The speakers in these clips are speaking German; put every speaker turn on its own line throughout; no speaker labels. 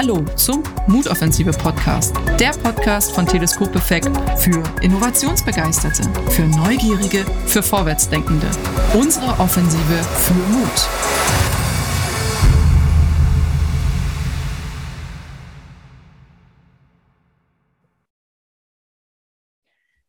Hallo zum Mutoffensive Podcast, der Podcast von Teleskop Effekt für Innovationsbegeisterte, für Neugierige, für Vorwärtsdenkende. Unsere Offensive für Mut.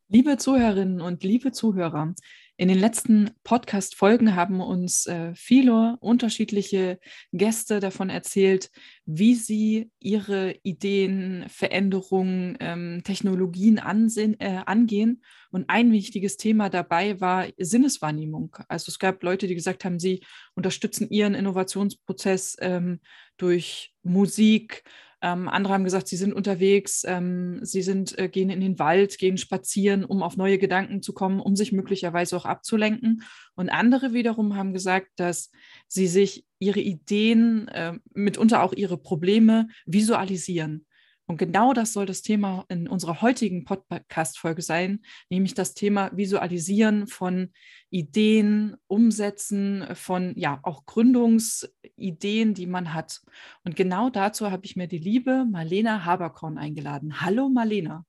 Liebe Zuhörerinnen und liebe Zuhörer, in den letzten Podcast-Folgen haben uns äh, viele unterschiedliche Gäste davon erzählt, wie sie ihre Ideen, Veränderungen, ähm, Technologien ansehen, äh, angehen. Und ein wichtiges Thema dabei war Sinneswahrnehmung. Also es gab Leute, die gesagt haben, sie unterstützen ihren Innovationsprozess ähm, durch Musik, ähm, andere haben gesagt, sie sind unterwegs, ähm, sie sind, äh, gehen in den Wald, gehen spazieren, um auf neue Gedanken zu kommen, um sich möglicherweise auch abzulenken. Und andere wiederum haben gesagt, dass sie sich ihre Ideen, äh, mitunter auch ihre Probleme visualisieren. Und genau das soll das Thema in unserer heutigen Podcast-Folge sein, nämlich das Thema Visualisieren von Ideen, Umsetzen von ja auch Gründungsideen, die man hat. Und genau dazu habe ich mir die liebe Marlena Haberkorn eingeladen. Hallo Marlena.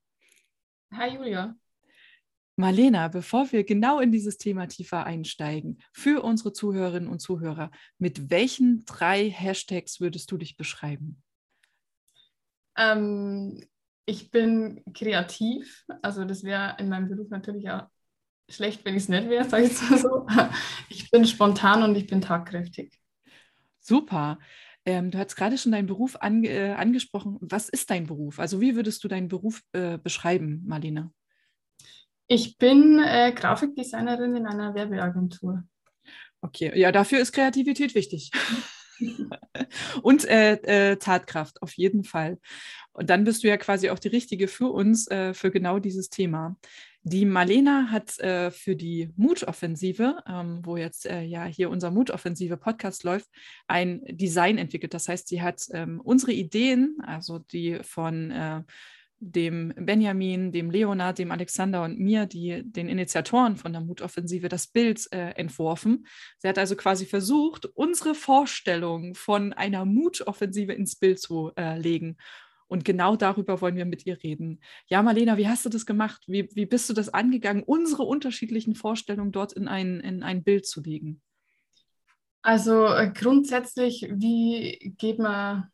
Hi Julia.
Marlena, bevor wir genau in dieses Thema tiefer einsteigen, für unsere Zuhörerinnen und Zuhörer, mit welchen drei Hashtags würdest du dich beschreiben?
Ähm, ich bin kreativ, also das wäre in meinem Beruf natürlich auch schlecht, wenn ich es nicht wäre, sage ich mal so. Ich bin spontan und ich bin tagkräftig.
Super. Ähm, du hast gerade schon deinen Beruf an, äh, angesprochen. Was ist dein Beruf? Also wie würdest du deinen Beruf äh, beschreiben, Marlene?
Ich bin äh, Grafikdesignerin in einer Werbeagentur.
Okay, ja, dafür ist Kreativität wichtig. und äh, äh, Tatkraft, auf jeden Fall. Und dann bist du ja quasi auch die Richtige für uns, äh, für genau dieses Thema. Die Marlena hat äh, für die Mutoffensive, ähm, wo jetzt äh, ja hier unser Mutoffensive Podcast läuft, ein Design entwickelt. Das heißt, sie hat ähm, unsere Ideen, also die von äh, dem Benjamin, dem Leonard, dem Alexander und mir, die den Initiatoren von der Mutoffensive, das Bild äh, entworfen. Sie hat also quasi versucht, unsere Vorstellung von einer Mutoffensive ins Bild zu äh, legen. Und genau darüber wollen wir mit ihr reden. Ja, Marlena, wie hast du das gemacht? Wie, wie bist du das angegangen, unsere unterschiedlichen Vorstellungen dort in ein, in ein Bild zu legen?
Also äh, grundsätzlich, wie geht man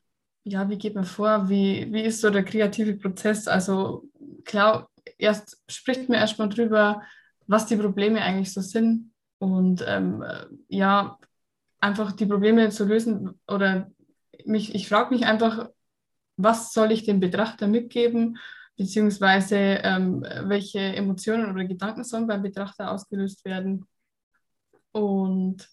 ja, wie geht man vor? Wie, wie ist so der kreative Prozess? Also klar, erst spricht man erstmal drüber, was die Probleme eigentlich so sind und ähm, ja, einfach die Probleme zu lösen oder mich, ich frage mich einfach, was soll ich dem Betrachter mitgeben, beziehungsweise ähm, welche Emotionen oder Gedanken sollen beim Betrachter ausgelöst werden. Und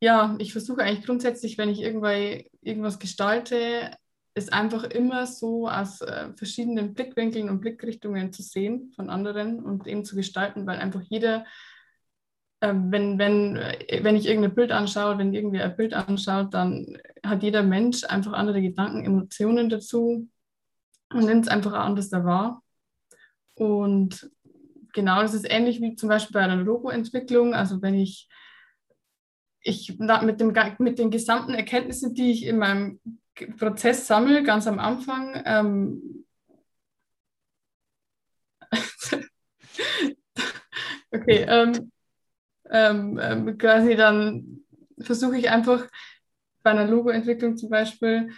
ja, ich versuche eigentlich grundsätzlich, wenn ich irgendwas gestalte, ist einfach immer so aus äh, verschiedenen Blickwinkeln und Blickrichtungen zu sehen von anderen und eben zu gestalten, weil einfach jeder, äh, wenn, wenn, äh, wenn ich irgendein Bild anschaue, wenn irgendwer ein Bild anschaut, dann hat jeder Mensch einfach andere Gedanken, Emotionen dazu und nimmt es einfach anders wahr. Und genau, das ist ähnlich wie zum Beispiel bei einer Logoentwicklung. Also wenn ich ich mit, dem, mit den gesamten Erkenntnissen, die ich in meinem Prozess sammle, ganz am Anfang, ähm, okay, ähm, ähm, ähm, quasi dann versuche ich einfach bei einer Logoentwicklung zum Beispiel,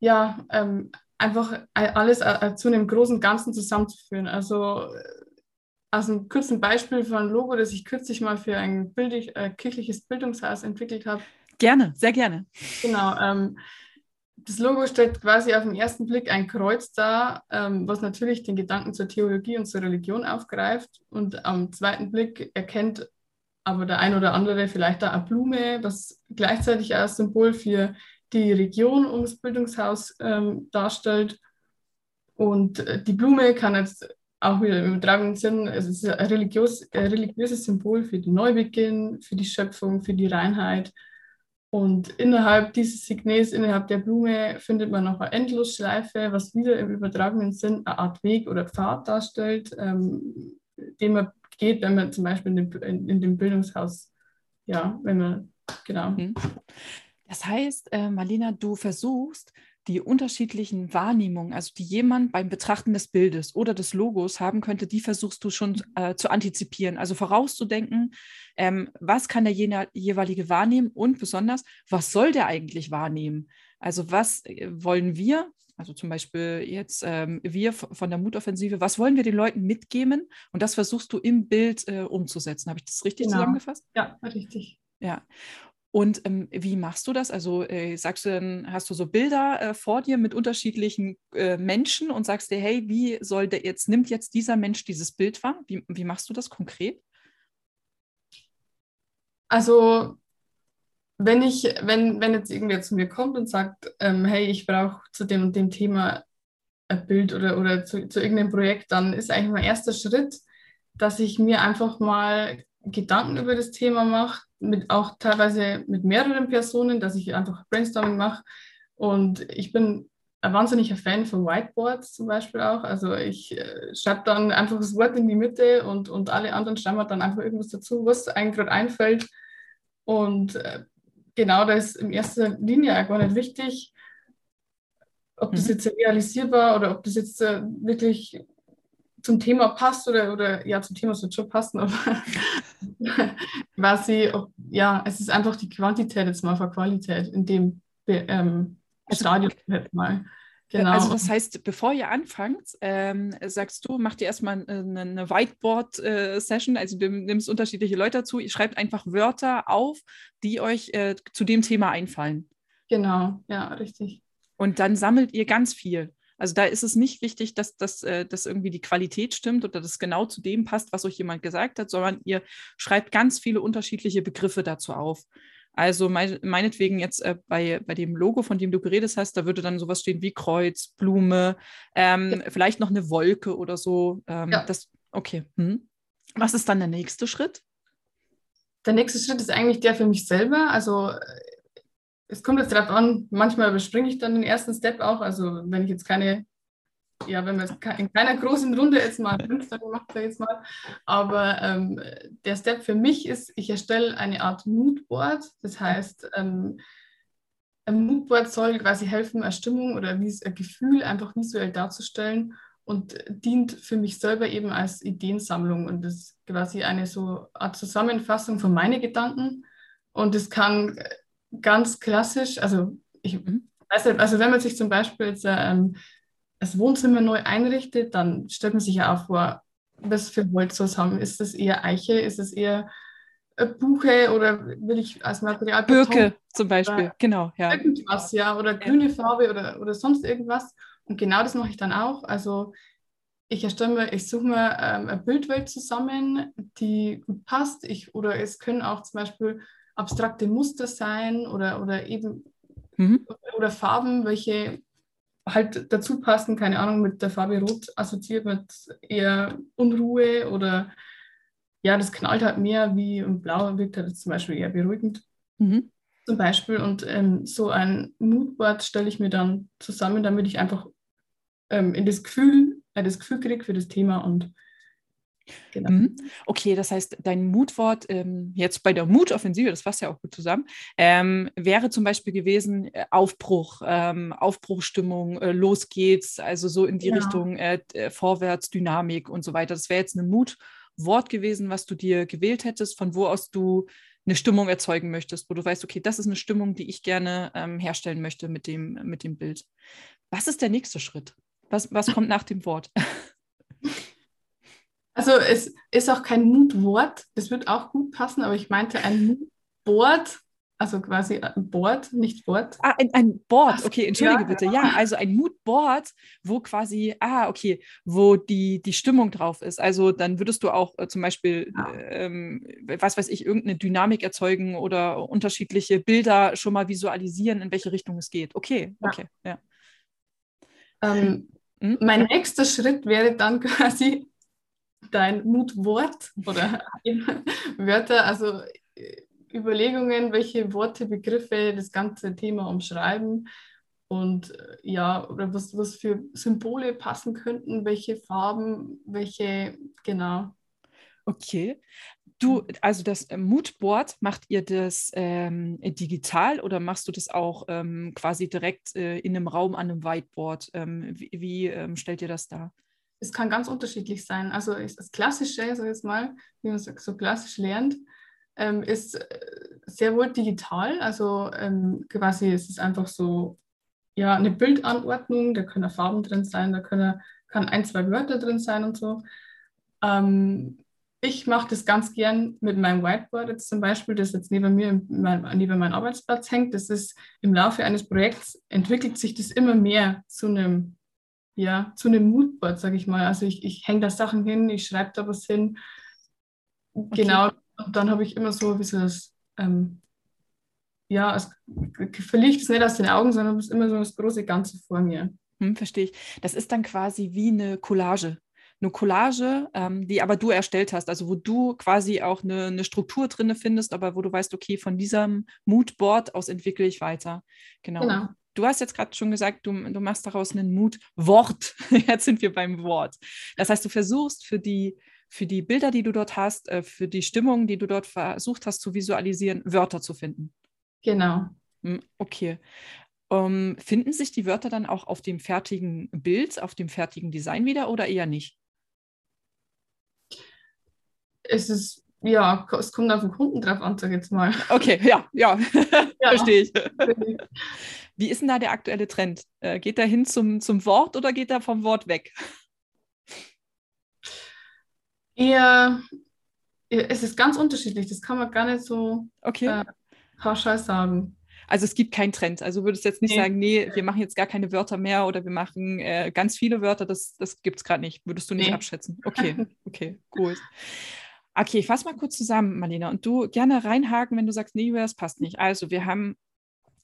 ja, ähm, einfach alles äh, zu einem großen Ganzen zusammenzuführen. Also aus einem kurzen Beispiel von einem Logo, das ich kürzlich mal für ein Bild, äh, kirchliches Bildungshaus entwickelt habe.
Gerne, sehr gerne.
Genau. Ähm, das Logo stellt quasi auf den ersten Blick ein Kreuz dar, ähm, was natürlich den Gedanken zur Theologie und zur Religion aufgreift. Und am zweiten Blick erkennt aber der ein oder andere vielleicht da eine Blume, was gleichzeitig als Symbol für die Region ums Bildungshaus ähm, darstellt. Und äh, die Blume kann jetzt auch wieder im übertragenen Sinn, es ist ein, religiös, ein religiöses Symbol für den Neubeginn, für die Schöpfung, für die Reinheit. Und innerhalb dieses Signes, innerhalb der Blume, findet man noch eine Endlosschleife, was wieder im übertragenen Sinn eine Art Weg oder Pfad darstellt, ähm, den man geht, wenn man zum Beispiel in dem, in, in dem Bildungshaus, ja, wenn man, genau. Mhm.
Das heißt, äh, Marlena, du versuchst, die unterschiedlichen Wahrnehmungen, also die jemand beim Betrachten des Bildes oder des Logos haben könnte, die versuchst du schon mhm. äh, zu antizipieren, also vorauszudenken, ähm, was kann der jeweilige wahrnehmen und besonders, was soll der eigentlich wahrnehmen? Also was äh, wollen wir, also zum Beispiel jetzt ähm, wir von der Mutoffensive, was wollen wir den Leuten mitgeben? Und das versuchst du im Bild äh, umzusetzen. Habe ich das richtig genau. zusammengefasst?
Ja, richtig.
Ja. Und ähm, wie machst du das? Also äh, sagst du dann, hast du so Bilder äh, vor dir mit unterschiedlichen äh, Menschen und sagst dir, hey, wie soll der jetzt, nimmt jetzt dieser Mensch dieses Bild wahr? Wie, wie machst du das konkret?
Also wenn ich, wenn, wenn jetzt irgendwer zu mir kommt und sagt, ähm, hey, ich brauche zu dem und dem Thema ein Bild oder, oder zu, zu irgendeinem Projekt, dann ist eigentlich mein erster Schritt, dass ich mir einfach mal Gedanken über das Thema mache, mit auch teilweise mit mehreren Personen, dass ich einfach Brainstorming mache. Und ich bin ein wahnsinniger Fan von Whiteboards zum Beispiel auch. Also ich äh, schreibe dann einfach das Wort in die Mitte und, und alle anderen schreiben dann einfach irgendwas dazu, was einem gerade einfällt. Und äh, genau das ist in erster Linie auch gar nicht wichtig, ob das mhm. jetzt realisierbar oder ob das jetzt äh, wirklich zum Thema passt oder, oder ja, zum Thema wird schon passen, aber quasi, ja, es ist einfach die Quantität jetzt mal vor Qualität in dem ähm, also, Stadium halt mal.
Genau. Also das heißt, bevor ihr anfangt, ähm, sagst du, macht ihr erstmal eine, eine Whiteboard-Session, äh, also du nimmst unterschiedliche Leute dazu, ihr schreibt einfach Wörter auf, die euch äh, zu dem Thema einfallen.
Genau, ja, richtig.
Und dann sammelt ihr ganz viel. Also da ist es nicht wichtig, dass, dass, äh, dass irgendwie die Qualität stimmt oder dass genau zu dem passt, was euch jemand gesagt hat, sondern ihr schreibt ganz viele unterschiedliche Begriffe dazu auf. Also mein, meinetwegen jetzt äh, bei, bei dem Logo, von dem du geredet hast, da würde dann sowas stehen wie Kreuz, Blume, ähm, ja. vielleicht noch eine Wolke oder so. Ähm, ja. das, okay. Hm. Was ist dann der nächste Schritt?
Der nächste Schritt ist eigentlich der für mich selber. Also äh, es kommt jetzt darauf an, manchmal überspringe ich dann den ersten Step auch. Also wenn ich jetzt keine, ja, wenn man in keiner großen Runde jetzt mal Tage macht, jetzt mal. Aber ähm, der Step für mich ist, ich erstelle eine Art Moodboard. Das heißt, ähm, ein Moodboard soll quasi helfen, eine Stimmung oder ein Gefühl einfach visuell darzustellen und dient für mich selber eben als Ideensammlung und ist quasi eine so Art Zusammenfassung von meinen Gedanken. Und es kann ganz klassisch, also ich mhm. weiß nicht, also wenn man sich zum Beispiel jetzt ähm, das Wohnzimmer neu einrichtet, dann stellt man sich ja auch vor, was für Holz soll es haben. Ist das eher Eiche? Ist es eher Buche oder will ich als Material
Birke zum Beispiel, genau,
ja. Irgendwas, ja, oder grüne. Farbe oder, oder sonst irgendwas. Und genau das mache ich dann auch. Also ich erstelle mir, ich suche mir ähm, eine Bildwelt zusammen, die gut passt. Ich, oder es können auch zum Beispiel abstrakte Muster sein oder, oder eben mhm. oder Farben, welche halt dazu passen, keine Ahnung, mit der Farbe Rot assoziiert mit eher Unruhe oder ja, das knallt halt mehr wie und Blau wirkt halt zum Beispiel eher beruhigend. Mhm. Zum Beispiel und ähm, so ein Moodboard stelle ich mir dann zusammen, damit ich einfach ähm, in das Gefühl, äh, das Gefühl kriege für das Thema und
Genau. Mhm. Okay, das heißt, dein Mutwort ähm, jetzt bei der Mutoffensive, das passt ja auch gut zusammen, ähm, wäre zum Beispiel gewesen äh, Aufbruch, ähm, Aufbruchstimmung, äh, los geht's, also so in die ja. Richtung äh, äh, Vorwärts, Dynamik und so weiter. Das wäre jetzt ein Mutwort gewesen, was du dir gewählt hättest, von wo aus du eine Stimmung erzeugen möchtest, wo du weißt, okay, das ist eine Stimmung, die ich gerne ähm, herstellen möchte mit dem, mit dem Bild. Was ist der nächste Schritt? Was, was kommt nach dem Wort?
Also es ist auch kein Mutwort, das wird auch gut passen, aber ich meinte ein Moodboard, also quasi ein Board, nicht Wort.
Ah, ein, ein Board, okay, entschuldige ja, bitte. Ja, genau. also ein Moodboard, wo quasi, ah, okay, wo die, die Stimmung drauf ist. Also dann würdest du auch äh, zum Beispiel, ja. ähm, was weiß ich, irgendeine Dynamik erzeugen oder unterschiedliche Bilder schon mal visualisieren, in welche Richtung es geht. Okay, ja. okay, ja.
Ähm, hm? Mein nächster Schritt wäre dann quasi dein Mutwort oder Wörter, also äh, Überlegungen, welche Worte, Begriffe das ganze Thema umschreiben und äh, ja, oder was, was für Symbole passen könnten, welche Farben, welche, genau.
Okay. Du, also das äh, Moodboard, macht ihr das ähm, digital oder machst du das auch ähm, quasi direkt äh, in einem Raum an einem Whiteboard? Ähm, wie, wie ähm, stellt ihr das dar?
Es kann ganz unterschiedlich sein. Also das Klassische, ich jetzt mal, wie man so, so klassisch lernt, ähm, ist äh, sehr wohl digital. Also ähm, quasi ist es einfach so, ja, eine Bildanordnung, da können Farben drin sein, da können, kann ein, zwei Wörter drin sein und so. Ähm, ich mache das ganz gern mit meinem Whiteboard jetzt zum Beispiel, das jetzt neben mir, neben meinem Arbeitsplatz hängt. Das ist im Laufe eines Projekts entwickelt sich das immer mehr zu einem, ja, zu einem Moodboard, sage ich mal. Also ich, ich hänge da Sachen hin, ich schreibe da was hin. Okay. Genau. Und dann habe ich immer so ein bisschen das, ähm, ja, es verliere ich das nicht aus den Augen, sondern es ist immer so das große Ganze vor mir.
Hm, verstehe ich. Das ist dann quasi wie eine Collage eine Collage, ähm, die aber du erstellt hast, also wo du quasi auch eine, eine Struktur drin findest, aber wo du weißt, okay, von diesem Moodboard aus entwickle ich weiter. Genau. genau. Du hast jetzt gerade schon gesagt, du, du machst daraus ein Moodwort. jetzt sind wir beim Wort. Das heißt, du versuchst für die, für die Bilder, die du dort hast, äh, für die Stimmung, die du dort versucht hast zu visualisieren, Wörter zu finden.
Genau.
Hm, okay. Um, ähm, finden sich die Wörter dann auch auf dem fertigen Bild, auf dem fertigen Design wieder oder eher nicht?
es ist, ja, es kommt auf den Kunden drauf an, sag ich jetzt mal.
Okay, ja, ja, ja. verstehe ich. Wie ist denn da der aktuelle Trend? Äh, geht er hin zum, zum Wort oder geht er vom Wort weg?
Eher, es ist ganz unterschiedlich. Das kann man gar nicht so okay. äh, pauschal sagen.
Also es gibt keinen Trend. Also würdest du jetzt nicht nee. sagen, nee, wir machen jetzt gar keine Wörter mehr oder wir machen äh, ganz viele Wörter. Das, das gibt es gerade nicht. Würdest du nicht nee. abschätzen? Okay, okay, gut. Okay, fass mal kurz zusammen, Marlena. Und du gerne reinhaken, wenn du sagst, nee, das passt nicht. Also wir haben,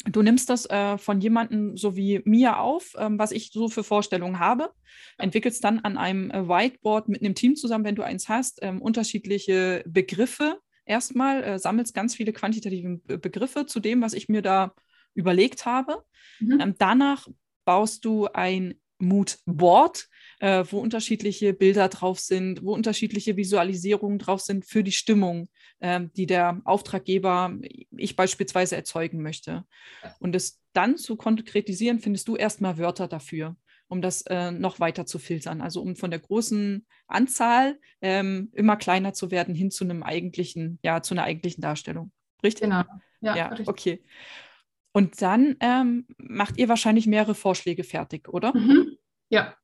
du nimmst das äh, von jemandem so wie mir auf, ähm, was ich so für Vorstellungen habe, entwickelst dann an einem äh, Whiteboard mit einem Team zusammen, wenn du eins hast, ähm, unterschiedliche Begriffe erstmal, äh, sammelst ganz viele quantitative Begriffe zu dem, was ich mir da überlegt habe. Mhm. Ähm, danach baust du ein Moodboard, äh, wo unterschiedliche Bilder drauf sind, wo unterschiedliche Visualisierungen drauf sind für die Stimmung, äh, die der Auftraggeber, ich beispielsweise erzeugen möchte. Und es dann zu konkretisieren, findest du erstmal Wörter dafür, um das äh, noch weiter zu filtern. Also um von der großen Anzahl ähm, immer kleiner zu werden hin zu einem eigentlichen, ja, zu einer eigentlichen Darstellung. Richtig?
Genau.
Ja, ja richtig. okay. Und dann ähm, macht ihr wahrscheinlich mehrere Vorschläge fertig, oder?
Mhm. Ja,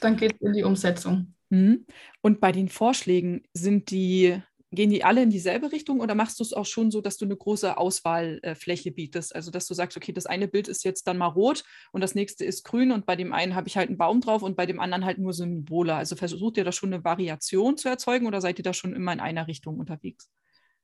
dann geht es in die Umsetzung.
Mhm. Und bei den Vorschlägen sind die, gehen die alle in dieselbe Richtung oder machst du es auch schon so, dass du eine große Auswahlfläche bietest? Also dass du sagst, okay, das eine Bild ist jetzt dann mal rot und das nächste ist grün und bei dem einen habe ich halt einen Baum drauf und bei dem anderen halt nur Symbole. Also versucht ihr da schon eine Variation zu erzeugen oder seid ihr da schon immer in einer Richtung unterwegs?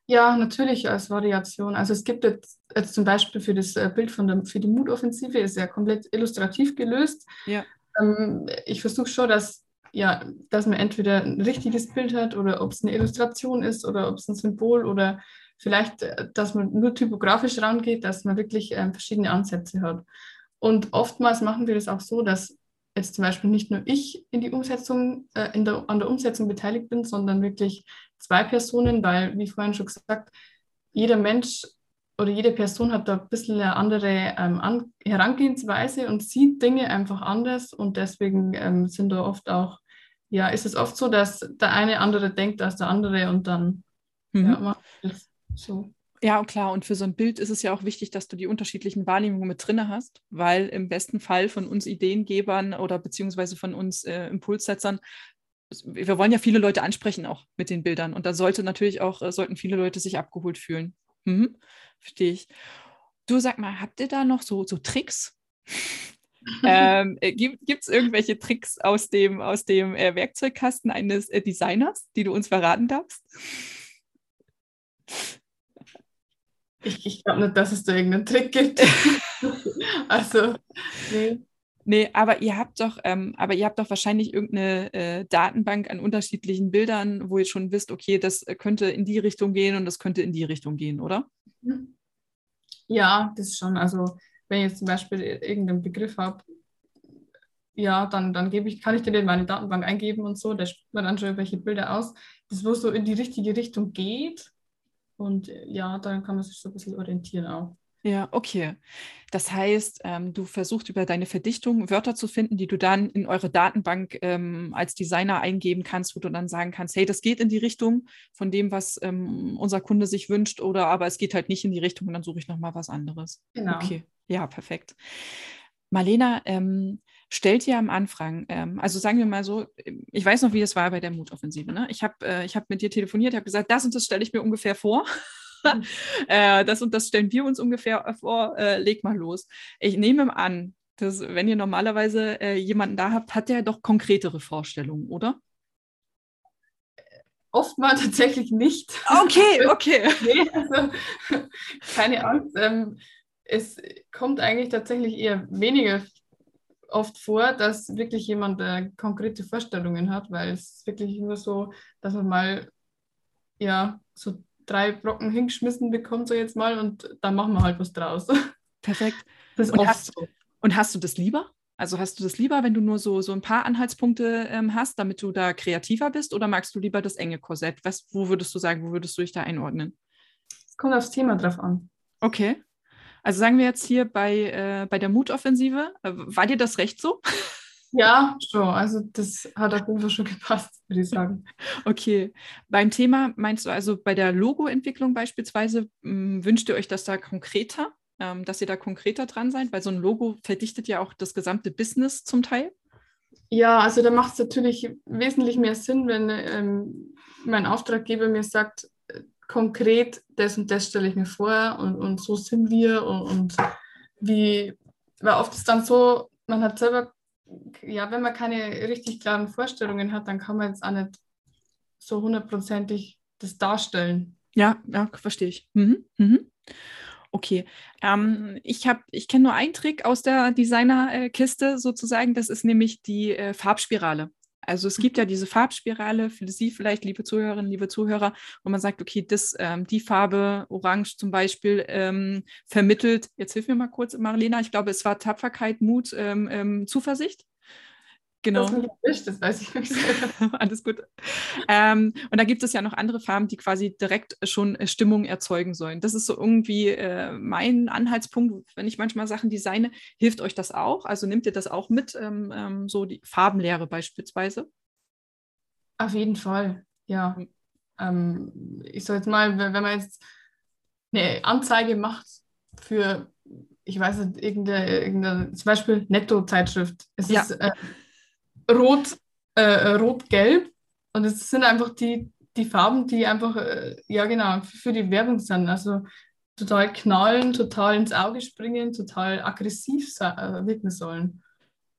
Ja, natürlich als Variation. Also es gibt jetzt, jetzt zum Beispiel für das äh, Bild von der, für die Mutoffensive ist ja komplett illustrativ gelöst.
Ja
ähm, ich versuche schon, dass, ja, dass man entweder ein richtiges Bild hat oder ob es eine Illustration ist oder ob es ein Symbol oder vielleicht, äh, dass man nur typografisch rangeht, dass man wirklich ähm, verschiedene Ansätze hat. Und oftmals machen wir das auch so, dass jetzt zum Beispiel nicht nur ich in die Umsetzung, äh, in der, an der Umsetzung beteiligt bin, sondern wirklich zwei Personen, weil, wie vorhin schon gesagt, jeder Mensch oder jede Person hat da ein bisschen eine andere ähm, An Herangehensweise und sieht Dinge einfach anders und deswegen ähm, sind da oft auch, ja, ist es oft so, dass der eine andere denkt als der andere und dann mhm. ja, macht es so.
Ja, klar. Und für so ein Bild ist es ja auch wichtig, dass du die unterschiedlichen Wahrnehmungen mit drin hast, weil im besten Fall von uns Ideengebern oder beziehungsweise von uns äh, Impulssetzern wir wollen ja viele Leute ansprechen auch mit den Bildern und da sollte natürlich auch äh, sollten viele Leute sich abgeholt fühlen. Mhm. Verstehe ich. Du sag mal, habt ihr da noch so, so Tricks? ähm, äh, gibt es irgendwelche Tricks aus dem, aus dem äh, Werkzeugkasten eines äh, Designers, die du uns verraten darfst?
Ich, ich glaube nicht, dass es da irgendeinen Trick gibt. also,
nee. Nee, aber ihr habt doch, ähm, aber ihr habt doch wahrscheinlich irgendeine äh, Datenbank an unterschiedlichen Bildern, wo ihr schon wisst, okay, das äh, könnte in die Richtung gehen und das könnte in die Richtung gehen, oder?
Ja, das schon. Also wenn ich jetzt zum Beispiel irgendeinen Begriff habe, ja, dann, dann gebe ich, kann ich den in meine Datenbank eingeben und so, der spricht mir dann schon welche Bilder aus, das wo so in die richtige Richtung geht. Und ja, dann kann man sich so ein bisschen orientieren auch.
Ja, okay. Das heißt, ähm, du versuchst über deine Verdichtung Wörter zu finden, die du dann in eure Datenbank ähm, als Designer eingeben kannst, wo du dann sagen kannst, hey, das geht in die Richtung von dem, was ähm, unser Kunde sich wünscht, oder aber es geht halt nicht in die Richtung und dann suche ich nochmal was anderes.
Genau.
Okay, ja, perfekt. Marlena, ähm, stellt ihr am Anfang, ähm, also sagen wir mal so, ich weiß noch, wie es war bei der Mutoffensive. Ne? Ich habe äh, hab mit dir telefoniert, habe gesagt, das und das stelle ich mir ungefähr vor. äh, das und das stellen wir uns ungefähr vor, äh, leg mal los. Ich nehme an, dass wenn ihr normalerweise äh, jemanden da habt, hat der doch konkretere Vorstellungen, oder?
Oftmals tatsächlich nicht.
Okay, okay.
nee, also, keine Angst. Ähm, es kommt eigentlich tatsächlich eher weniger oft vor, dass wirklich jemand äh, konkrete Vorstellungen hat, weil es ist wirklich nur so, dass man mal ja so drei Brocken hingeschmissen bekommt, so jetzt mal, und dann machen wir halt was draus.
Perfekt. Das ist und, hast, so. und hast du das lieber? Also hast du das lieber, wenn du nur so, so ein paar Anhaltspunkte ähm, hast, damit du da kreativer bist, oder magst du lieber das enge Korsett? Was, wo würdest du sagen, wo würdest du dich da einordnen?
Es kommt aufs Thema drauf an.
Okay. Also sagen wir jetzt hier bei, äh, bei der Mutoffensive, äh, war dir das recht so?
Ja, schon. Also das hat auf jeden Fall schon gepasst, würde ich sagen.
Okay. Beim Thema meinst du also bei der Logoentwicklung beispielsweise, hm, wünscht ihr euch das da konkreter, ähm, dass ihr da konkreter dran seid? Weil so ein Logo verdichtet ja auch das gesamte Business zum Teil.
Ja, also da macht es natürlich wesentlich mehr Sinn, wenn ähm, mein Auftraggeber mir sagt, konkret, das und das stelle ich mir vor und, und so sind wir und, und wie, weil oft ist dann so, man hat selber, ja, wenn man keine richtig klaren Vorstellungen hat, dann kann man jetzt auch nicht so hundertprozentig das darstellen.
Ja, ja, verstehe ich. Mhm. Mhm. Okay, ähm, ich habe, ich kenne nur einen Trick aus der Designerkiste sozusagen. Das ist nämlich die äh, Farbspirale. Also es gibt ja diese Farbspirale für Sie vielleicht, liebe Zuhörerinnen, liebe Zuhörer, wo man sagt, okay, das, ähm, die Farbe Orange zum Beispiel ähm, vermittelt, jetzt hilf mir mal kurz, Marlena, ich glaube, es war Tapferkeit, Mut, ähm, ähm Zuversicht. Genau.
Das, das weiß ich nicht.
Alles gut. Ähm, und da gibt es ja noch andere Farben, die quasi direkt schon äh, Stimmung erzeugen sollen. Das ist so irgendwie äh, mein Anhaltspunkt, wenn ich manchmal Sachen designe. Hilft euch das auch? Also nehmt ihr das auch mit, ähm, ähm, so die Farbenlehre beispielsweise?
Auf jeden Fall, ja. Mhm. Ähm, ich sag jetzt mal, wenn man jetzt eine Anzeige macht für ich weiß nicht, irgendeine, irgendeine zum Beispiel Netto-Zeitschrift. Es ja. ist äh, rot, äh, rot-gelb. Und es sind einfach die, die Farben, die einfach, äh, ja genau, für die Werbung sind. Also total knallen, total ins Auge springen, total aggressiv äh, wirken sollen.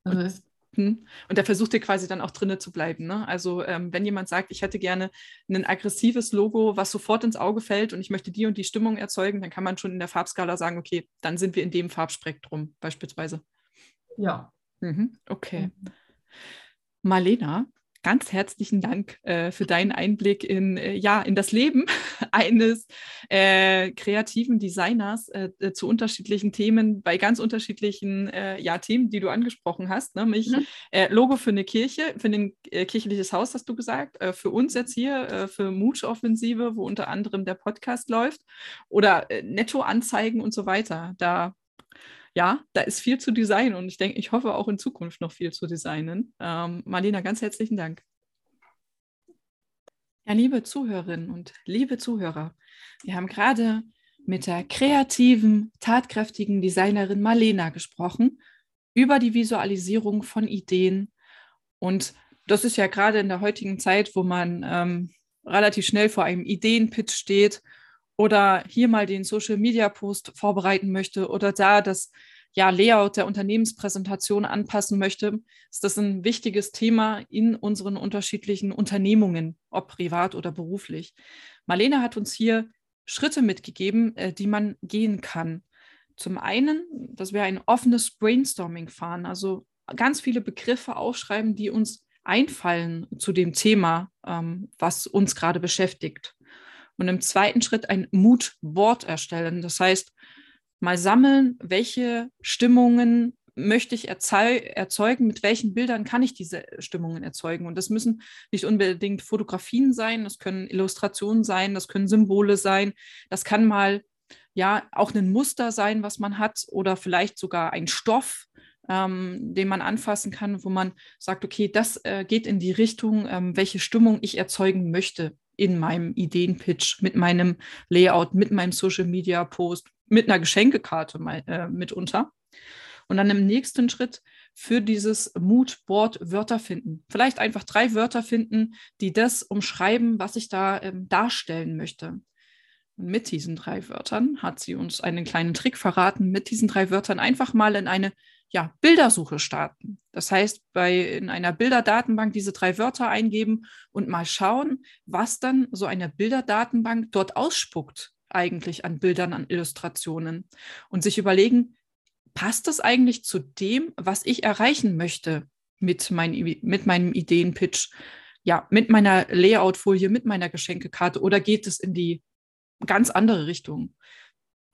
Also es hm. und da versucht ihr quasi dann auch drinnen zu bleiben. Ne? Also ähm, wenn jemand sagt, ich hätte gerne ein aggressives Logo, was sofort ins Auge fällt und ich möchte die und die Stimmung erzeugen, dann kann man schon in der Farbskala sagen, okay, dann sind wir in dem Farbspektrum beispielsweise.
Ja.
Mhm. Okay. Mhm. Marlena, ganz herzlichen Dank äh, für deinen Einblick in, äh, ja, in das Leben eines äh, kreativen Designers äh, äh, zu unterschiedlichen Themen, bei ganz unterschiedlichen äh, ja, Themen, die du angesprochen hast. Ne? Mich, mhm. Logo für eine Kirche, für ein kirchliches Haus, hast du gesagt, für uns jetzt hier, für Mutsch-Offensive, wo unter anderem der Podcast läuft, oder Netto-Anzeigen und so weiter. Da ja, da ist viel zu designen und ich denke, ich hoffe auch in Zukunft noch viel zu designen. Ähm, Marlena, ganz herzlichen Dank. Ja, liebe Zuhörerinnen und liebe Zuhörer, wir haben gerade mit der kreativen, tatkräftigen Designerin Marlena gesprochen über die Visualisierung von Ideen. Und das ist ja gerade in der heutigen Zeit, wo man ähm, relativ schnell vor einem Ideenpitch steht oder hier mal den Social Media Post vorbereiten möchte oder da das ja, Layout der Unternehmenspräsentation anpassen möchte, ist das ein wichtiges Thema in unseren unterschiedlichen Unternehmungen, ob privat oder beruflich. Marlene hat uns hier Schritte mitgegeben, äh, die man gehen kann. Zum einen, dass wir ein offenes Brainstorming fahren, also ganz viele Begriffe aufschreiben, die uns einfallen zu dem Thema, ähm, was uns gerade beschäftigt. Und im zweiten Schritt ein Moodboard erstellen. Das heißt, mal sammeln, welche Stimmungen, möchte ich erzeugen, mit welchen Bildern kann ich diese Stimmungen erzeugen. Und das müssen nicht unbedingt Fotografien sein, das können Illustrationen sein, das können Symbole sein, das kann mal ja auch ein Muster sein, was man hat oder vielleicht sogar ein Stoff, ähm, den man anfassen kann, wo man sagt, okay, das äh, geht in die Richtung, ähm, welche Stimmung ich erzeugen möchte in meinem Ideenpitch, mit meinem Layout, mit meinem Social Media Post, mit einer Geschenkekarte mal, äh, mitunter. Und dann im nächsten Schritt für dieses Moodboard Wörter finden. Vielleicht einfach drei Wörter finden, die das umschreiben, was ich da ähm, darstellen möchte. Und mit diesen drei Wörtern hat sie uns einen kleinen Trick verraten, mit diesen drei Wörtern einfach mal in eine ja, Bildersuche starten. Das heißt, bei in einer Bilderdatenbank diese drei Wörter eingeben und mal schauen, was dann so eine Bilderdatenbank dort ausspuckt eigentlich an Bildern, an Illustrationen und sich überlegen, passt das eigentlich zu dem, was ich erreichen möchte mit, mein, mit meinem Ideenpitch, ja, mit meiner Layoutfolie, mit meiner Geschenkekarte oder geht es in die ganz andere Richtung?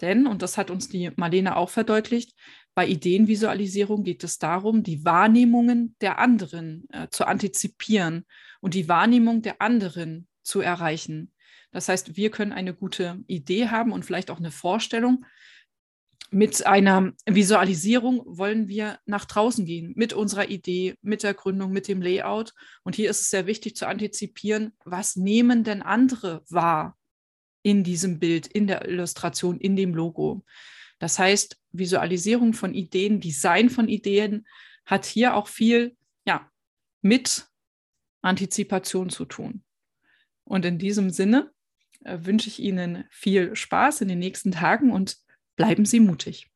Denn, und das hat uns die Marlene auch verdeutlicht, bei Ideenvisualisierung geht es darum, die Wahrnehmungen der anderen äh, zu antizipieren und die Wahrnehmung der anderen zu erreichen. Das heißt, wir können eine gute Idee haben und vielleicht auch eine Vorstellung, mit einer Visualisierung wollen wir nach draußen gehen, mit unserer Idee, mit der Gründung, mit dem Layout. Und hier ist es sehr wichtig zu antizipieren, was nehmen denn andere wahr in diesem Bild, in der Illustration, in dem Logo. Das heißt, Visualisierung von Ideen, Design von Ideen hat hier auch viel ja, mit Antizipation zu tun. Und in diesem Sinne äh, wünsche ich Ihnen viel Spaß in den nächsten Tagen und bleiben Sie mutig.